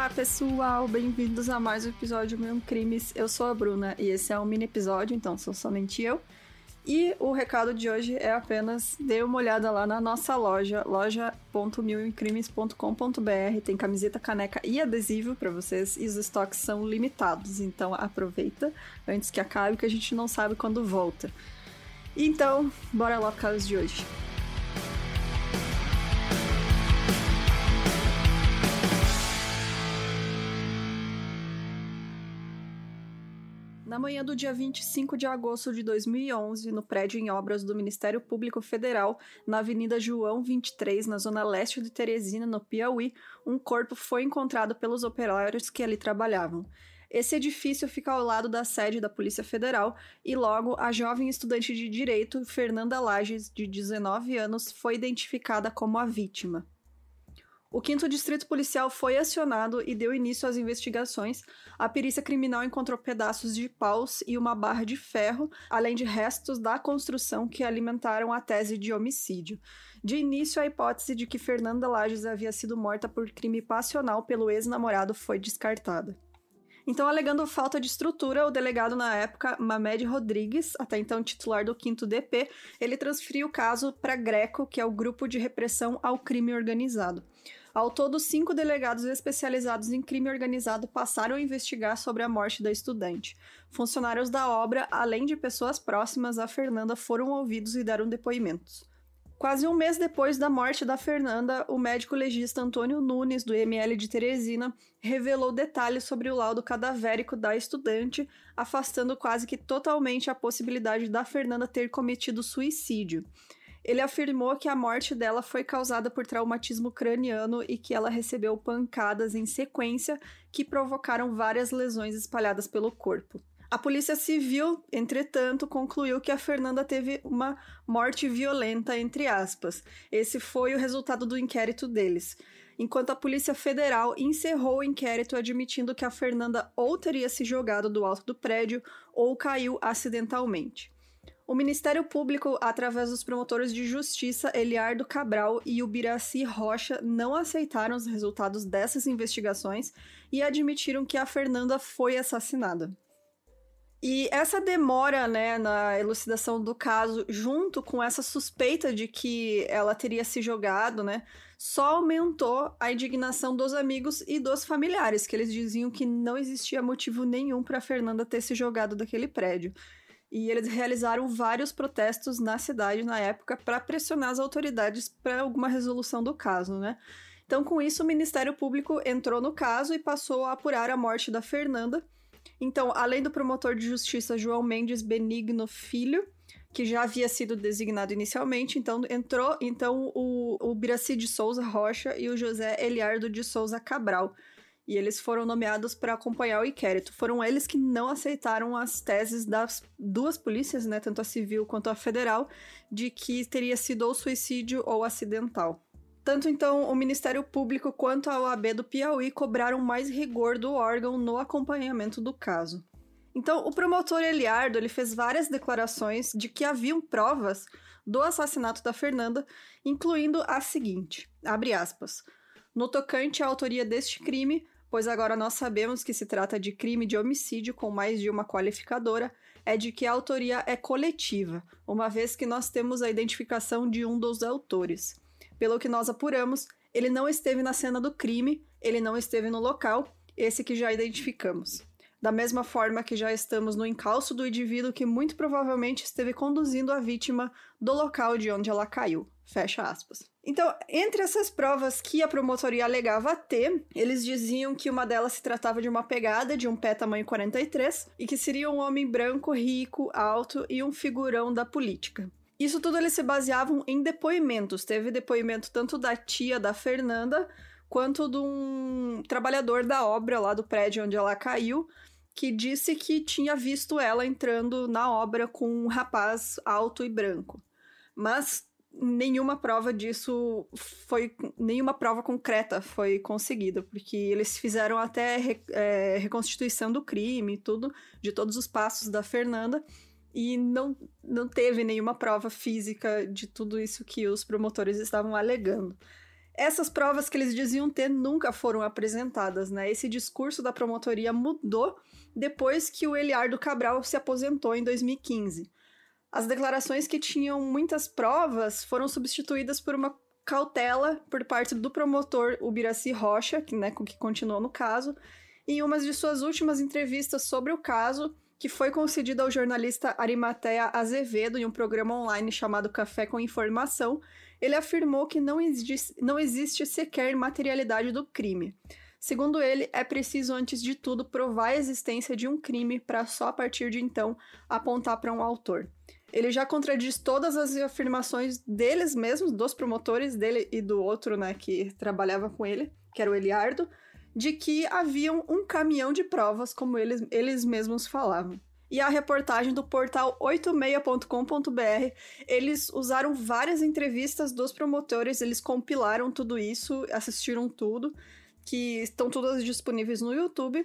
Olá pessoal, bem-vindos a mais um episódio do Mil Crimes. Eu sou a Bruna e esse é um mini episódio, então sou somente eu. E o recado de hoje é apenas dê uma olhada lá na nossa loja, loja.milimcrimes.com.br. Tem camiseta, caneca e adesivo para vocês e os estoques são limitados, então aproveita antes que acabe que a gente não sabe quando volta. Então, bora lá pro caso de hoje. Manhã do dia 25 de agosto de 2011, no prédio em obras do Ministério Público Federal, na Avenida João 23, na zona leste de Teresina, no Piauí, um corpo foi encontrado pelos operários que ali trabalhavam. Esse edifício fica ao lado da sede da Polícia Federal e logo a jovem estudante de direito Fernanda Lages, de 19 anos, foi identificada como a vítima. O quinto distrito policial foi acionado e deu início às investigações. A perícia criminal encontrou pedaços de paus e uma barra de ferro, além de restos da construção que alimentaram a tese de homicídio. De início, a hipótese de que Fernanda Lages havia sido morta por crime passional pelo ex-namorado foi descartada. Então, alegando falta de estrutura, o delegado na época, Mamed Rodrigues, até então titular do 5 DP, ele transferiu o caso para Greco, que é o Grupo de Repressão ao Crime Organizado. Ao todo, cinco delegados especializados em crime organizado passaram a investigar sobre a morte da estudante. Funcionários da obra, além de pessoas próximas a Fernanda, foram ouvidos e deram depoimentos. Quase um mês depois da morte da Fernanda, o médico legista Antônio Nunes, do ML de Teresina, revelou detalhes sobre o laudo cadavérico da estudante, afastando quase que totalmente a possibilidade da Fernanda ter cometido suicídio. Ele afirmou que a morte dela foi causada por traumatismo craniano e que ela recebeu pancadas em sequência que provocaram várias lesões espalhadas pelo corpo. A Polícia Civil, entretanto, concluiu que a Fernanda teve uma morte violenta, entre aspas. Esse foi o resultado do inquérito deles. Enquanto a Polícia Federal encerrou o inquérito admitindo que a Fernanda ou teria se jogado do alto do prédio ou caiu acidentalmente. O Ministério Público, através dos promotores de justiça Eliardo Cabral e Ubiraci Rocha, não aceitaram os resultados dessas investigações e admitiram que a Fernanda foi assassinada. E essa demora, né, na elucidação do caso, junto com essa suspeita de que ela teria se jogado, né, só aumentou a indignação dos amigos e dos familiares, que eles diziam que não existia motivo nenhum para Fernanda ter se jogado daquele prédio e eles realizaram vários protestos na cidade na época para pressionar as autoridades para alguma resolução do caso, né? Então, com isso, o Ministério Público entrou no caso e passou a apurar a morte da Fernanda. Então, além do promotor de justiça João Mendes Benigno Filho, que já havia sido designado inicialmente, então entrou então o, o Biraci de Souza Rocha e o José Eliardo de Souza Cabral, e eles foram nomeados para acompanhar o inquérito. Foram eles que não aceitaram as teses das duas polícias, né, tanto a civil quanto a federal, de que teria sido ou suicídio ou acidental. Tanto então o Ministério Público quanto a OAB do Piauí cobraram mais rigor do órgão no acompanhamento do caso. Então, o promotor Eliardo ele fez várias declarações de que haviam provas do assassinato da Fernanda, incluindo a seguinte: abre aspas. No tocante à autoria deste crime, pois agora nós sabemos que se trata de crime de homicídio com mais de uma qualificadora, é de que a autoria é coletiva, uma vez que nós temos a identificação de um dos autores. Pelo que nós apuramos, ele não esteve na cena do crime, ele não esteve no local, esse que já identificamos. Da mesma forma que já estamos no encalço do indivíduo que muito provavelmente esteve conduzindo a vítima do local de onde ela caiu. Fecha aspas. Então, entre essas provas que a promotoria alegava ter, eles diziam que uma delas se tratava de uma pegada de um pé tamanho 43 e que seria um homem branco, rico, alto e um figurão da política. Isso tudo eles se baseavam em depoimentos. Teve depoimento tanto da tia da Fernanda quanto de um trabalhador da obra lá do prédio onde ela caiu, que disse que tinha visto ela entrando na obra com um rapaz alto e branco. Mas nenhuma prova disso foi nenhuma prova concreta foi conseguida porque eles fizeram até é, reconstituição do crime tudo de todos os passos da Fernanda e não, não teve nenhuma prova física de tudo isso que os promotores estavam alegando Essas provas que eles diziam ter nunca foram apresentadas, né? Esse discurso da promotoria mudou depois que o Eliardo Cabral se aposentou em 2015. As declarações que tinham muitas provas foram substituídas por uma cautela por parte do promotor Ubiraci Rocha, que, né, que continuou no caso, em uma de suas últimas entrevistas sobre o caso, que foi concedida ao jornalista Arimatea Azevedo em um programa online chamado Café com Informação, ele afirmou que não existe, não existe sequer materialidade do crime. Segundo ele, é preciso, antes de tudo, provar a existência de um crime para só a partir de então apontar para um autor. Ele já contradiz todas as afirmações deles mesmos, dos promotores dele e do outro, né, que trabalhava com ele, que era o Eliardo, de que haviam um caminhão de provas, como eles, eles mesmos falavam. E a reportagem do portal 86.com.br, eles usaram várias entrevistas dos promotores, eles compilaram tudo isso, assistiram tudo, que estão todas disponíveis no YouTube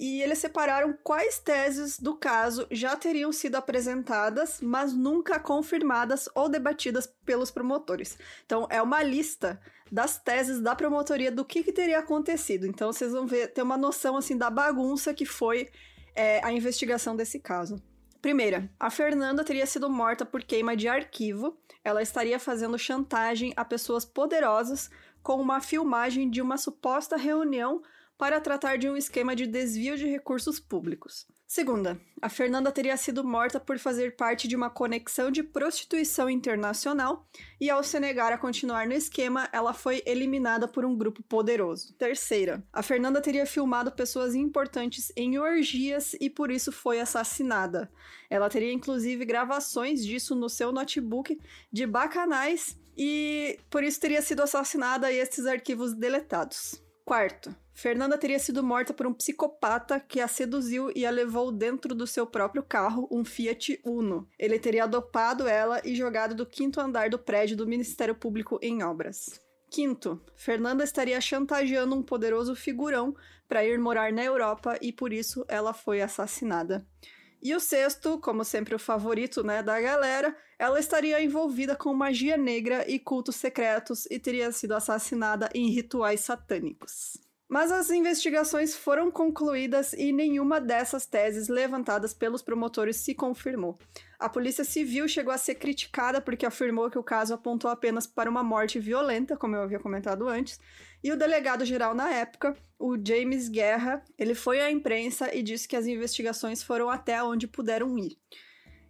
e eles separaram quais teses do caso já teriam sido apresentadas, mas nunca confirmadas ou debatidas pelos promotores. Então, é uma lista das teses da promotoria do que, que teria acontecido. Então, vocês vão ver, ter uma noção assim da bagunça que foi é, a investigação desse caso. Primeira, a Fernanda teria sido morta por queima de arquivo. Ela estaria fazendo chantagem a pessoas poderosas com uma filmagem de uma suposta reunião para tratar de um esquema de desvio de recursos públicos. Segunda, a Fernanda teria sido morta por fazer parte de uma conexão de prostituição internacional e, ao se negar a continuar no esquema, ela foi eliminada por um grupo poderoso. Terceira, a Fernanda teria filmado pessoas importantes em orgias e por isso foi assassinada. Ela teria inclusive gravações disso no seu notebook de bacanais e por isso teria sido assassinada e esses arquivos deletados. Quarto, Fernanda teria sido morta por um psicopata que a seduziu e a levou dentro do seu próprio carro, um Fiat Uno. Ele teria dopado ela e jogado do quinto andar do prédio do Ministério Público em obras. Quinto, Fernanda estaria chantageando um poderoso figurão para ir morar na Europa e por isso ela foi assassinada. E o sexto, como sempre o favorito né, da galera, ela estaria envolvida com magia negra e cultos secretos e teria sido assassinada em rituais satânicos. Mas as investigações foram concluídas e nenhuma dessas teses levantadas pelos promotores se confirmou. A Polícia Civil chegou a ser criticada porque afirmou que o caso apontou apenas para uma morte violenta, como eu havia comentado antes, e o delegado geral na época, o James Guerra, ele foi à imprensa e disse que as investigações foram até onde puderam ir.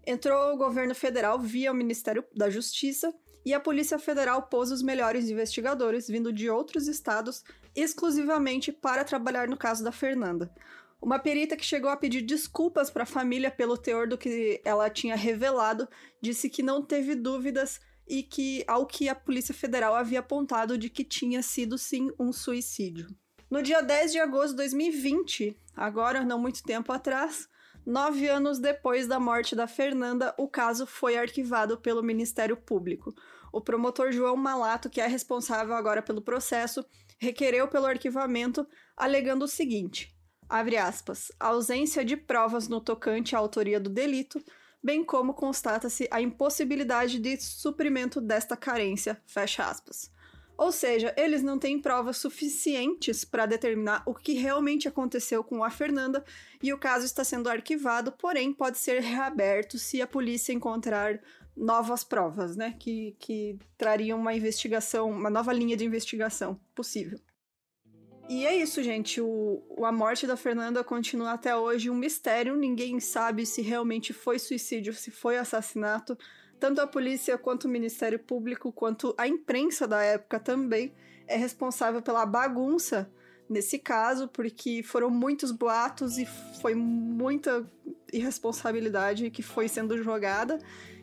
Entrou o governo federal via o Ministério da Justiça e a Polícia Federal pôs os melhores investigadores vindo de outros estados exclusivamente para trabalhar no caso da Fernanda. Uma perita que chegou a pedir desculpas para a família pelo teor do que ela tinha revelado disse que não teve dúvidas e que ao que a Polícia Federal havia apontado de que tinha sido sim um suicídio. No dia 10 de agosto de 2020, agora não muito tempo atrás, nove anos depois da morte da Fernanda, o caso foi arquivado pelo Ministério Público. O promotor João Malato, que é responsável agora pelo processo, requereu pelo arquivamento, alegando o seguinte: abre aspas, ausência de provas no tocante à autoria do delito, bem como constata-se a impossibilidade de suprimento desta carência, fecha aspas. Ou seja, eles não têm provas suficientes para determinar o que realmente aconteceu com a Fernanda e o caso está sendo arquivado, porém pode ser reaberto se a polícia encontrar novas provas, né? Que, que trariam uma investigação, uma nova linha de investigação possível. E é isso, gente. O, a morte da Fernanda continua até hoje um mistério. Ninguém sabe se realmente foi suicídio, se foi assassinato. Tanto a polícia quanto o Ministério Público, quanto a imprensa da época também é responsável pela bagunça nesse caso, porque foram muitos boatos e foi muita irresponsabilidade que foi sendo jogada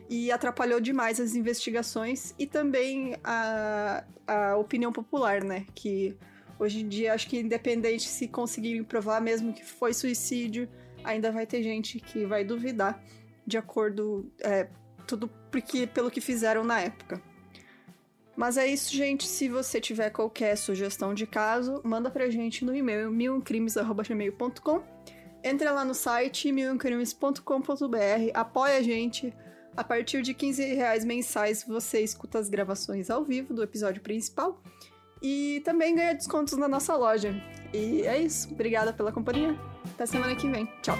e atrapalhou demais as investigações e também a, a opinião popular, né? Que hoje em dia acho que independente se conseguirem provar mesmo que foi suicídio, ainda vai ter gente que vai duvidar de acordo é, tudo porque pelo que fizeram na época. Mas é isso, gente. Se você tiver qualquer sugestão de caso, manda pra gente no e-mail milcrimes.gmail.com. Entra lá no site milcrimes.com.br, apoia a gente, a partir de 15 reais mensais você escuta as gravações ao vivo do episódio principal. e também ganha descontos na nossa loja. E é isso. Obrigada pela companhia. Até semana que vem. Tchau.